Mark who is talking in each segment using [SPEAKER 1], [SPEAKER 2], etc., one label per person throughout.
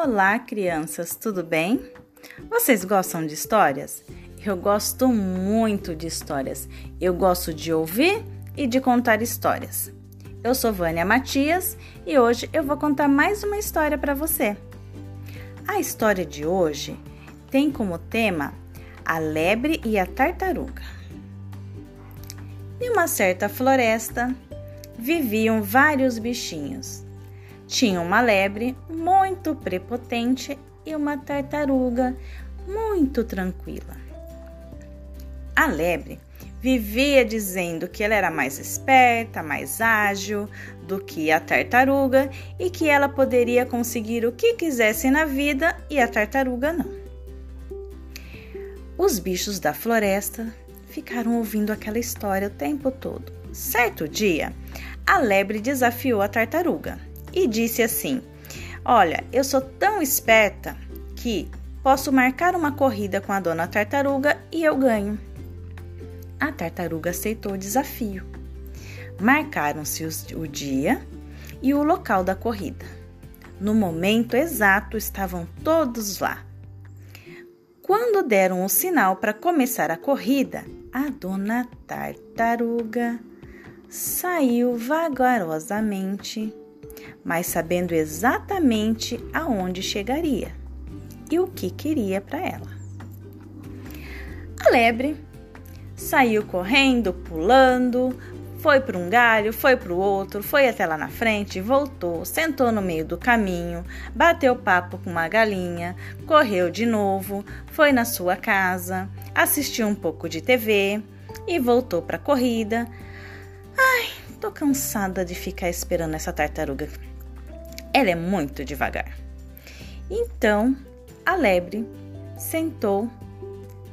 [SPEAKER 1] Olá, crianças, tudo bem? Vocês gostam de histórias? Eu gosto muito de histórias. Eu gosto de ouvir e de contar histórias. Eu sou Vânia Matias e hoje eu vou contar mais uma história para você. A história de hoje tem como tema a lebre e a tartaruga. Em uma certa floresta viviam vários bichinhos tinha uma lebre muito prepotente e uma tartaruga muito tranquila. A lebre vivia dizendo que ela era mais esperta, mais ágil do que a tartaruga e que ela poderia conseguir o que quisesse na vida e a tartaruga não. Os bichos da floresta ficaram ouvindo aquela história o tempo todo. Certo dia, a lebre desafiou a tartaruga e disse assim: Olha, eu sou tão esperta que posso marcar uma corrida com a dona tartaruga e eu ganho. A tartaruga aceitou o desafio. Marcaram-se o dia e o local da corrida. No momento exato estavam todos lá. Quando deram o sinal para começar a corrida, a dona tartaruga saiu vagarosamente mas sabendo exatamente aonde chegaria e o que queria para ela. A lebre saiu correndo, pulando, foi para um galho, foi para o outro, foi até lá na frente, voltou, sentou no meio do caminho, bateu papo com uma galinha, correu de novo, foi na sua casa, assistiu um pouco de TV e voltou para a corrida. Ai, tô cansada de ficar esperando essa tartaruga ela é muito devagar. Então a lebre sentou,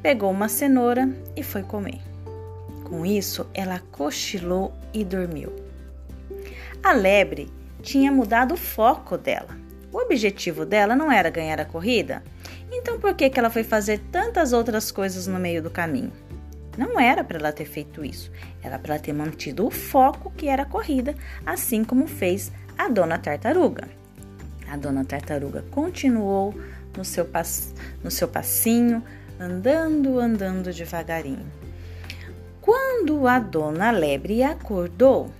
[SPEAKER 1] pegou uma cenoura e foi comer. Com isso, ela cochilou e dormiu. A lebre tinha mudado o foco dela. O objetivo dela não era ganhar a corrida, então por que, que ela foi fazer tantas outras coisas no meio do caminho? Não era para ela ter feito isso, era para ela ter mantido o foco que era a corrida, assim como fez a dona tartaruga. A dona tartaruga continuou no seu, pass no seu passinho, andando, andando devagarinho. Quando a dona lebre acordou,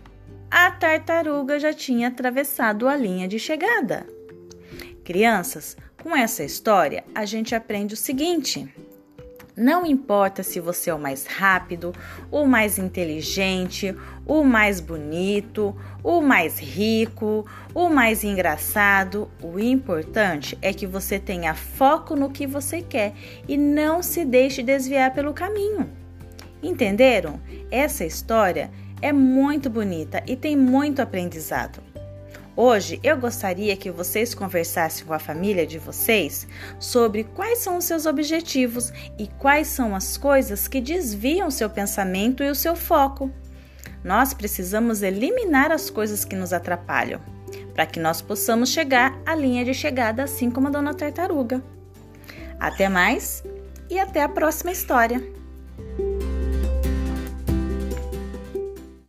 [SPEAKER 1] a tartaruga já tinha atravessado a linha de chegada. Crianças, com essa história a gente aprende o seguinte: não importa se você é o mais rápido, o mais inteligente, o mais bonito, o mais rico, o mais engraçado, o importante é que você tenha foco no que você quer e não se deixe desviar pelo caminho. Entenderam? Essa história é muito bonita e tem muito aprendizado. Hoje eu gostaria que vocês conversassem com a família de vocês sobre quais são os seus objetivos e quais são as coisas que desviam seu pensamento e o seu foco. Nós precisamos eliminar as coisas que nos atrapalham, para que nós possamos chegar à linha de chegada, assim como a dona tartaruga. Até mais e até a próxima história!